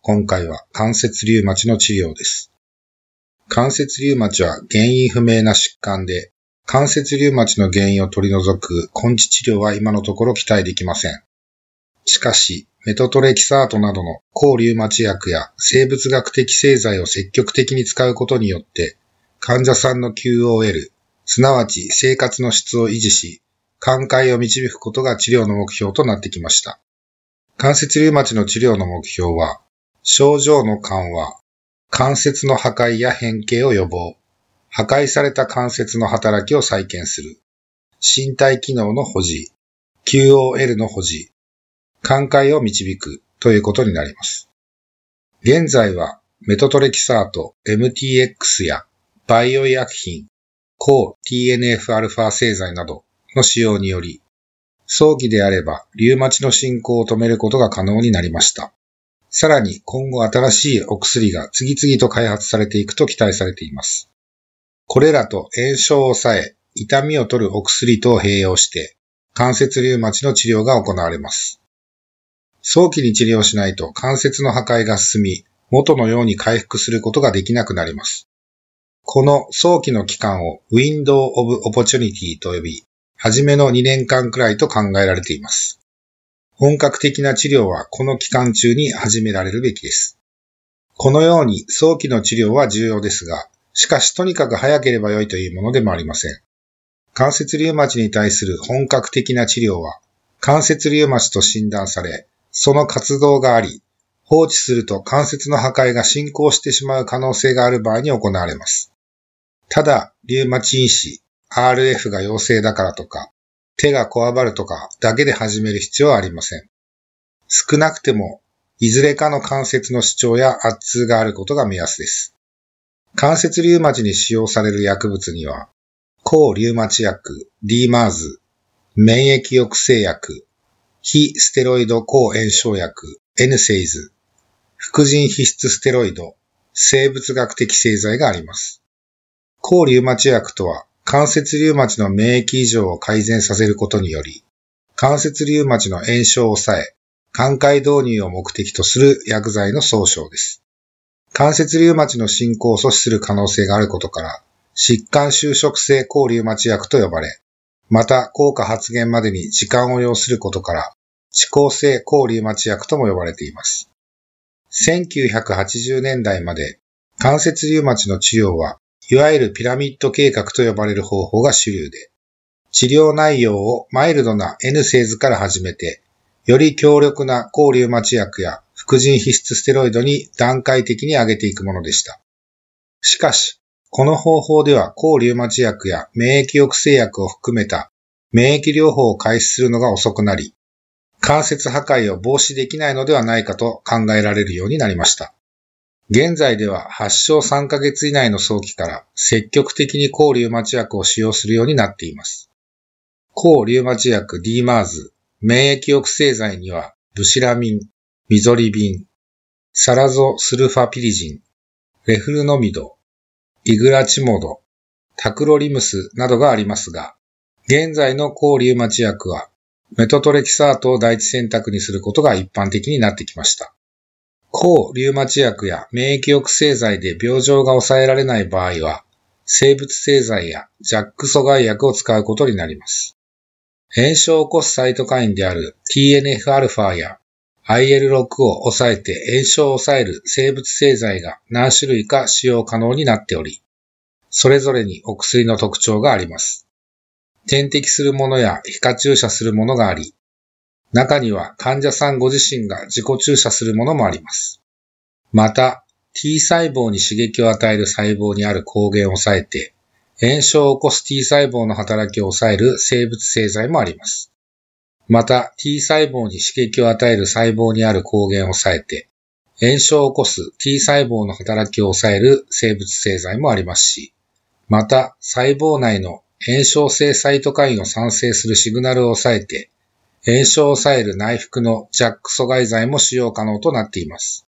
今回は関節リウマチの治療です。関節リウマチは原因不明な疾患で、関節リウマチの原因を取り除く根治治療は今のところ期待できません。しかし、メトトレキサートなどの抗リウマチ薬や生物学的製剤を積極的に使うことによって、患者さんの QOL、すなわち生活の質を維持し、寛解を導くことが治療の目標となってきました。関節リウマチの治療の目標は、症状の緩和、関節の破壊や変形を予防、破壊された関節の働きを再建する、身体機能の保持、QOL の保持、寛解を導く。ということになります。現在はメトトレキサート、MTX やバイオ医薬品、抗 TNF-α 製剤などの使用により、早期であればリウマチの進行を止めることが可能になりました。さらに今後新しいお薬が次々と開発されていくと期待されています。これらと炎症を抑え、痛みを取るお薬と併用して、関節リウマチの治療が行われます。早期に治療しないと関節の破壊が進み、元のように回復することができなくなります。この早期の期間を Window of Opportunity と呼び、初めの2年間くらいと考えられています。本格的な治療はこの期間中に始められるべきです。このように早期の治療は重要ですが、しかしとにかく早ければ良いというものでもありません。関節リウマチに対する本格的な治療は、関節リウマチと診断され、その活動があり、放置すると関節の破壊が進行してしまう可能性がある場合に行われます。ただ、リウマチ因子、RF が陽性だからとか、手がこわばるとかだけで始める必要はありません。少なくても、いずれかの関節の主張や圧痛があることが目安です。関節リウマチに使用される薬物には、抗リウマチ薬、DMARS、免疫抑制薬、非ステロイド抗炎症薬、NSAIDs、副腎皮質ステロイド、生物学的製剤があります。抗リウマチ薬とは、関節リウマチの免疫異常を改善させることにより、関節リウマチの炎症を抑え、寛解導入を目的とする薬剤の総称です。関節リウマチの進行を阻止する可能性があることから、疾患収縮性抗リウマチ薬と呼ばれ、また効果発現までに時間を要することから、遅効性抗リウマチ薬とも呼ばれています。1980年代まで関節リウマチの治療は、いわゆるピラミッド計画と呼ばれる方法が主流で、治療内容をマイルドな N セーズから始めて、より強力な抗リウマチ薬や副腎皮質ステロイドに段階的に上げていくものでした。しかし、この方法では抗リウマチ薬や免疫抑制薬を含めた免疫療法を開始するのが遅くなり、関節破壊を防止できないのではないかと考えられるようになりました。現在では発症3ヶ月以内の早期から積極的に抗リウマチ薬を使用するようになっています。抗リウマチ薬 DMARS、免疫抑制剤にはブシラミン、ミゾリビン、サラゾスルファピリジン、レフルノミド、イグラチモド、タクロリムスなどがありますが、現在の抗リウマチ薬はメトトレキサートを第一選択にすることが一般的になってきました。抗リウマチ薬や免疫抑制剤で病状が抑えられない場合は、生物製剤やジャック阻害薬を使うことになります。炎症を起こすサイトカインである TNF-α や IL-6 を抑えて炎症を抑える生物製剤が何種類か使用可能になっており、それぞれにお薬の特徴があります。点滴するものや皮下注射するものがあり、中には患者さんご自身が自己注射するものもあります。また、T 細胞に刺激を与える細胞にある抗原を抑えて、炎症を起こす T 細胞の働きを抑える生物製剤もあります。また、T 細胞に刺激を与える細胞にある抗原を抑えて、炎症を起こす T 細胞の働きを抑える生物製剤もありますし、また細胞内の炎症性サイトカインを産生するシグナルを抑えて、炎症を抑える内服のジャック阻害剤も使用可能となっています。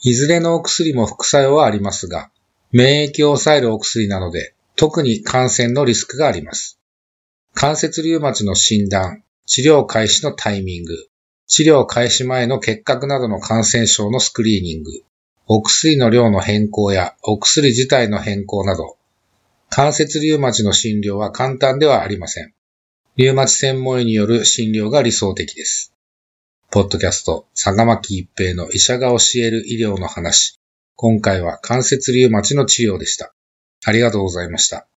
いずれのお薬も副作用はありますが、免疫を抑えるお薬なので、特に感染のリスクがあります。関節リウマチの診断、治療開始のタイミング、治療開始前の結核などの感染症のスクリーニング、お薬の量の変更やお薬自体の変更など、関節リウマチの診療は簡単ではありません。リウマチ専門医による診療が理想的です。ポッドキャスト、坂巻一平の医者が教える医療の話。今回は関節リウマチの治療でした。ありがとうございました。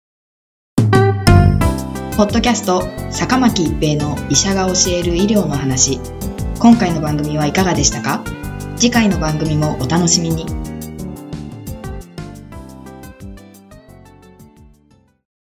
ポッドキャスト、坂巻一平の医者が教える医療の話。今回の番組はいかがでしたか？次回の番組もお楽しみに。